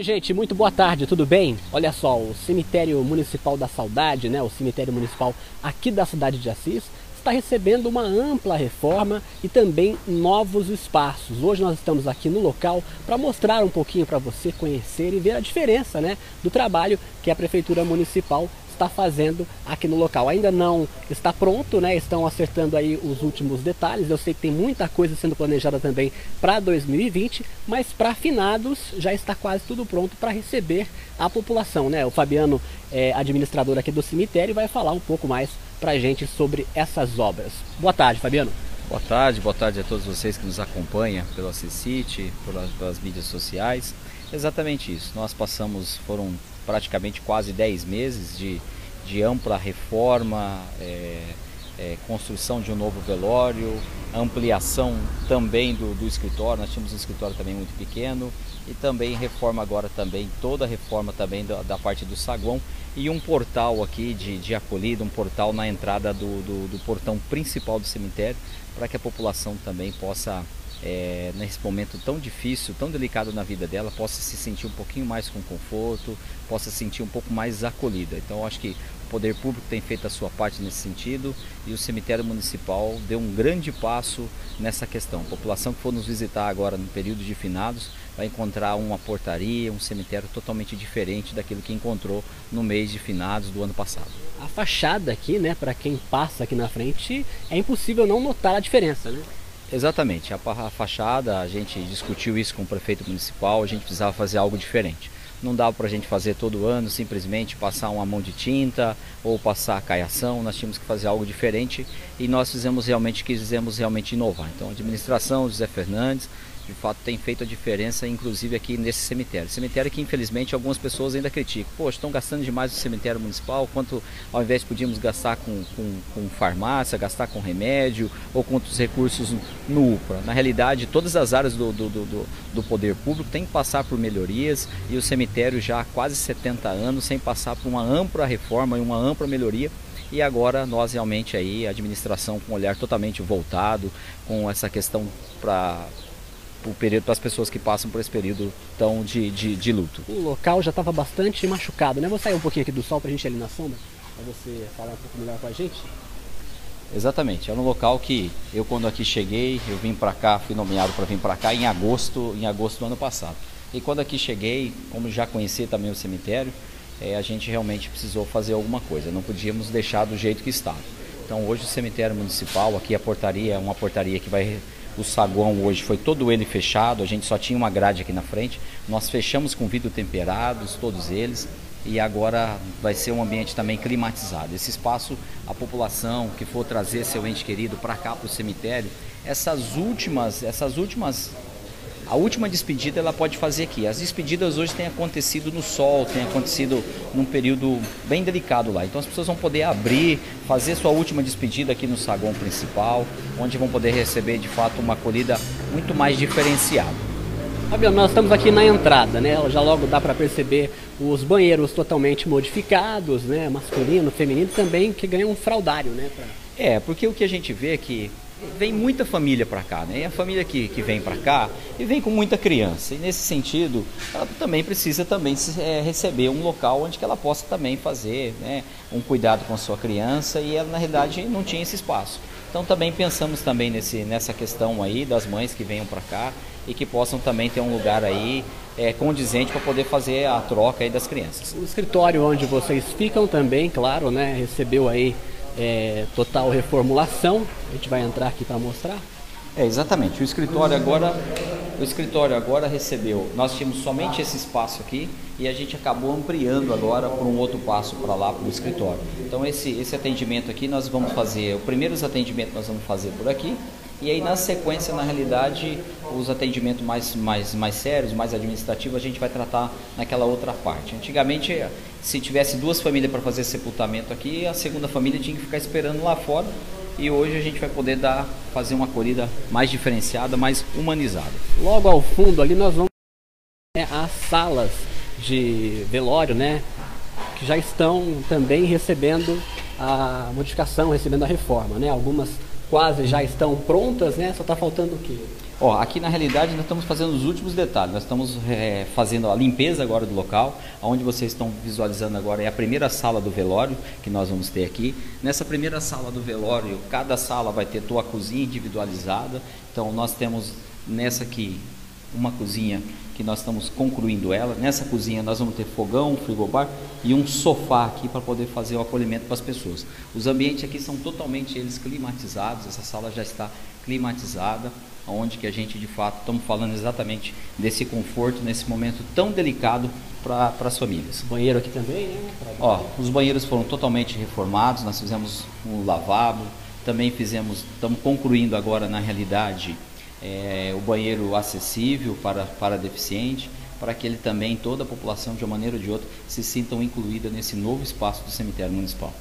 Oi, gente, muito boa tarde, tudo bem? Olha só, o Cemitério Municipal da Saudade, né, o cemitério municipal aqui da cidade de Assis, está recebendo uma ampla reforma e também novos espaços. Hoje nós estamos aqui no local para mostrar um pouquinho para você conhecer e ver a diferença, né, do trabalho que a prefeitura municipal está fazendo aqui no local. Ainda não está pronto, né? Estão acertando aí os últimos detalhes. Eu sei que tem muita coisa sendo planejada também para 2020, mas para finados já está quase tudo pronto para receber a população, né? O Fabiano, é, administrador aqui do cemitério, vai falar um pouco mais para a gente sobre essas obras. Boa tarde, Fabiano. Boa tarde, boa tarde a todos vocês que nos acompanham pela CICIT, pelas, pelas mídias sociais. Exatamente isso. Nós passamos, foram praticamente quase 10 meses de, de ampla reforma, é, é, construção de um novo velório, ampliação também do, do escritório, nós tínhamos um escritório também muito pequeno e também reforma agora também, toda a reforma também da, da parte do saguão e um portal aqui de, de acolhida, um portal na entrada do, do, do portão principal do cemitério para que a população também possa é, nesse momento tão difícil, tão delicado na vida dela, possa se sentir um pouquinho mais com conforto, possa se sentir um pouco mais acolhida. Então, acho que o poder público tem feito a sua parte nesse sentido e o cemitério municipal deu um grande passo nessa questão. A população que for nos visitar agora no período de finados vai encontrar uma portaria, um cemitério totalmente diferente daquilo que encontrou no mês de finados do ano passado. A fachada aqui, né, para quem passa aqui na frente, é impossível não notar a diferença, né? Exatamente, a, a fachada, a gente discutiu isso com o prefeito municipal, a gente precisava fazer algo diferente. Não dava para a gente fazer todo ano simplesmente passar uma mão de tinta ou passar caiação, nós tínhamos que fazer algo diferente e nós fizemos realmente, quisemos realmente inovar. Então a administração, José Fernandes, de fato tem feito a diferença, inclusive aqui nesse cemitério. Cemitério que infelizmente algumas pessoas ainda criticam. Poxa, estão gastando demais no cemitério municipal, quanto ao invés podíamos gastar com, com, com farmácia, gastar com remédio ou com outros recursos no UPA. Na realidade, todas as áreas do, do, do, do poder público têm que passar por melhorias e o cemitério já há quase 70 anos sem passar por uma ampla reforma e uma ampla melhoria e agora nós realmente aí, a administração com um olhar totalmente voltado, com essa questão para o período para as pessoas que passam por esse período tão de, de, de luto. O local já estava bastante machucado, né? Vou sair um pouquinho aqui do sol para a gente ir ali na sombra, para você falar um pouco melhor com a gente. Exatamente, é um local que eu quando aqui cheguei, eu vim para cá, fui nomeado para vir para cá em agosto, em agosto do ano passado. E quando aqui cheguei, como já conhecia também o cemitério, é, a gente realmente precisou fazer alguma coisa, não podíamos deixar do jeito que estava. Então hoje o cemitério municipal, aqui a portaria é uma portaria que vai o saguão hoje foi todo ele fechado, a gente só tinha uma grade aqui na frente. Nós fechamos com vidro temperados, todos eles, e agora vai ser um ambiente também climatizado. Esse espaço, a população que for trazer seu ente querido para cá para o cemitério, essas últimas, essas últimas a última despedida ela pode fazer aqui. As despedidas hoje têm acontecido no sol, têm acontecido num período bem delicado lá. Então as pessoas vão poder abrir, fazer sua última despedida aqui no saguão principal, onde vão poder receber de fato uma acolhida muito mais diferenciada. Fabiano, nós estamos aqui na entrada, né? Já logo dá para perceber os banheiros totalmente modificados, né? Masculino, feminino, também que ganham um fraudário, né? Pra... É, porque o que a gente vê é que vem muita família para cá, né? E a família que, que vem para cá e vem com muita criança. E nesse sentido, ela também precisa também é, receber um local onde que ela possa também fazer né, um cuidado com a sua criança e ela na realidade não tinha esse espaço. Então também pensamos também nesse, nessa questão aí das mães que venham para cá e que possam também ter um lugar aí é, condizente para poder fazer a troca aí das crianças. O escritório onde vocês ficam também, claro, né, recebeu aí é, total reformulação. A gente vai entrar aqui para mostrar. É, exatamente. O escritório agora, o escritório agora recebeu. Nós tínhamos somente esse espaço aqui e a gente acabou ampliando agora por um outro passo para lá para o escritório. Então esse esse atendimento aqui nós vamos fazer. O primeiro atendimento nós vamos fazer por aqui e aí na sequência, na realidade, os atendimentos mais, mais, mais sérios, mais administrativos, a gente vai tratar naquela outra parte. Antigamente, se tivesse duas famílias para fazer sepultamento aqui, a segunda família tinha que ficar esperando lá fora. E hoje a gente vai poder dar, fazer uma acolhida mais diferenciada, mais humanizada. Logo ao fundo ali nós vamos né, as salas de velório, né? Que já estão também recebendo a modificação, recebendo a reforma, né? Algumas quase já estão prontas, né? Só está faltando o quê? Ó, aqui na realidade nós estamos fazendo os últimos detalhes. Nós estamos é, fazendo a limpeza agora do local. Onde vocês estão visualizando agora é a primeira sala do velório que nós vamos ter aqui. Nessa primeira sala do velório, cada sala vai ter sua cozinha individualizada. Então nós temos nessa aqui uma cozinha que nós estamos concluindo ela. Nessa cozinha nós vamos ter fogão, frigobar e um sofá aqui para poder fazer o acolhimento para as pessoas. Os ambientes aqui são totalmente eles climatizados. Essa sala já está climatizada onde que a gente de fato estamos falando exatamente desse conforto nesse momento tão delicado para as famílias. Banheiro aqui também, né? Ó, os banheiros foram totalmente reformados, nós fizemos um lavabo, também fizemos, estamos concluindo agora na realidade é, o banheiro acessível para, para deficiente, para que ele também, toda a população de uma maneira ou de outra, se sintam incluída nesse novo espaço do cemitério municipal.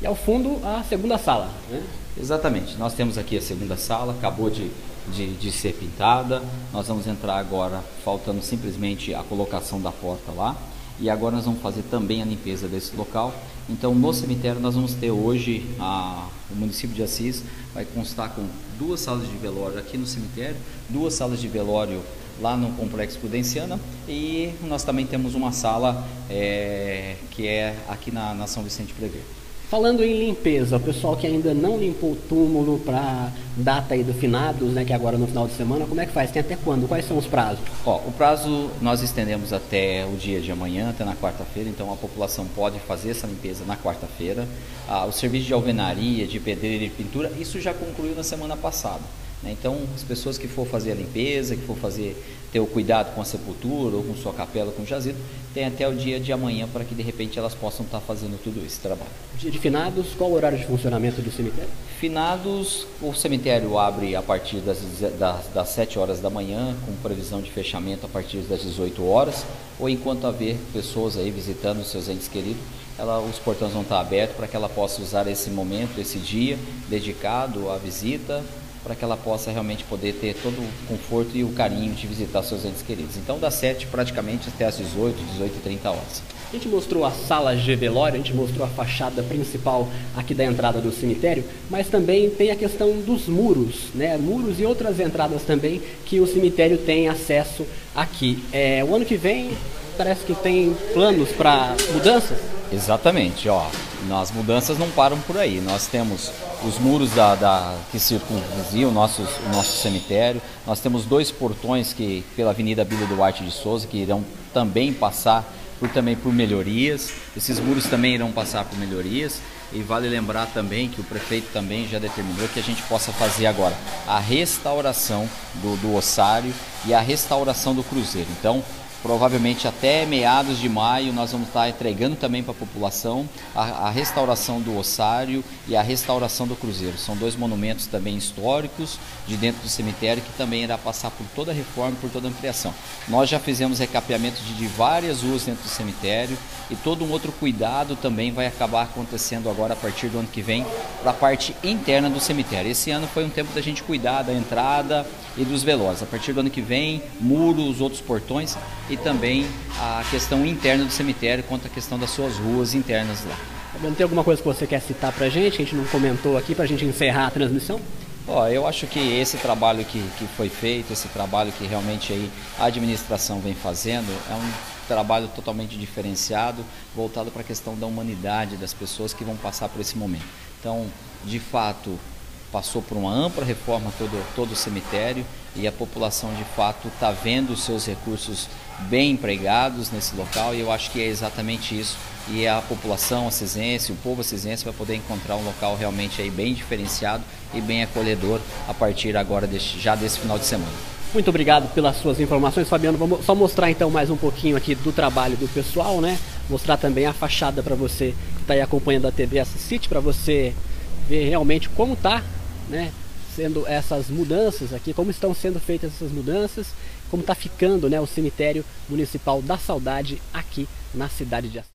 E ao fundo a segunda sala, né? Exatamente, nós temos aqui a segunda sala, acabou de de, de ser pintada. Nós vamos entrar agora, faltando simplesmente a colocação da porta lá. E agora nós vamos fazer também a limpeza desse local. Então, no cemitério, nós vamos ter hoje a, o município de Assis vai constar com duas salas de velório aqui no cemitério, duas salas de velório lá no Complexo Prudenciana e nós também temos uma sala é, que é aqui na, na São Vicente Prever. Falando em limpeza, o pessoal que ainda não limpou o túmulo para data aí do finados, né, que é agora no final de semana, como é que faz? Tem até quando? Quais são os prazos? Ó, o prazo nós estendemos até o dia de amanhã, até na quarta-feira, então a população pode fazer essa limpeza na quarta-feira. Ah, o serviço de alvenaria, de pedreira e pintura, isso já concluiu na semana passada. Né? Então, as pessoas que for fazer a limpeza, que for fazer ter o cuidado com a sepultura ou com sua capela, com o jazido, tem até o dia de amanhã para que de repente elas possam estar fazendo tudo esse trabalho. Dia de finados, qual o horário de funcionamento do cemitério? Finados, o cemitério abre a partir das, das, das 7 horas da manhã, com previsão de fechamento a partir das 18 horas, ou enquanto haver pessoas aí visitando seus entes queridos, ela, os portões vão estar abertos para que ela possa usar esse momento, esse dia dedicado à visita, para que ela possa realmente poder ter todo o conforto e o carinho de visitar seus entes queridos. Então, das 7 praticamente até as 18, 18 e 30 horas. A gente mostrou a sala de velório, a gente mostrou a fachada principal aqui da entrada do cemitério, mas também tem a questão dos muros, né? Muros e outras entradas também que o cemitério tem acesso aqui. É, o ano que vem parece que tem planos para mudanças? Exatamente, ó. As mudanças não param por aí. Nós temos os muros da, da que circunvizinham o nosso, o nosso cemitério. Nós temos dois portões que pela Avenida Bíblia Duarte de Souza que irão também passar por também por melhorias. Esses muros também irão passar por melhorias. E vale lembrar também que o prefeito também já determinou que a gente possa fazer agora a restauração do, do ossário e a restauração do cruzeiro. Então, Provavelmente até meados de maio nós vamos estar entregando também para a população a, a, restauração do ossário e a restauração do cruzeiro. São dois monumentos também históricos de dentro do cemitério que também irá passar por toda a reforma, por toda a ampliação. Nós já fizemos recapeamento de, de várias ruas dentro do cemitério e todo um outro cuidado também vai acabar acontecendo agora a partir do ano que vem para a parte interna do cemitério. Esse ano foi um tempo da gente cuidar da entrada e dos velórios. A partir do ano que vem, muros, outros portões e também a questão interna do cemitério quanto à questão das suas ruas internas lá. Tem alguma coisa que você quer citar para a gente, que a gente não comentou aqui, para a gente encerrar a transmissão? Ó, eu acho que esse trabalho que, que foi feito, esse trabalho que realmente aí a administração vem fazendo, é um trabalho totalmente diferenciado, voltado para a questão da humanidade das pessoas que vão passar por esse momento. Então, de fato, passou por uma ampla reforma todo, todo o cemitério e a população de fato está vendo os seus recursos bem empregados nesse local e eu acho que é exatamente isso e a população assisense, o povo assisense vai poder encontrar um local realmente aí bem diferenciado e bem acolhedor a partir agora deste, já desse final de semana. Muito obrigado pelas suas informações, Fabiano. Vamos só mostrar então mais um pouquinho aqui do trabalho do pessoal, né? Mostrar também a fachada para você que está aí acompanhando a TV Assist, para você ver realmente como está né, sendo essas mudanças aqui, como estão sendo feitas essas mudanças, como está ficando né, o cemitério municipal da Saudade aqui na cidade de.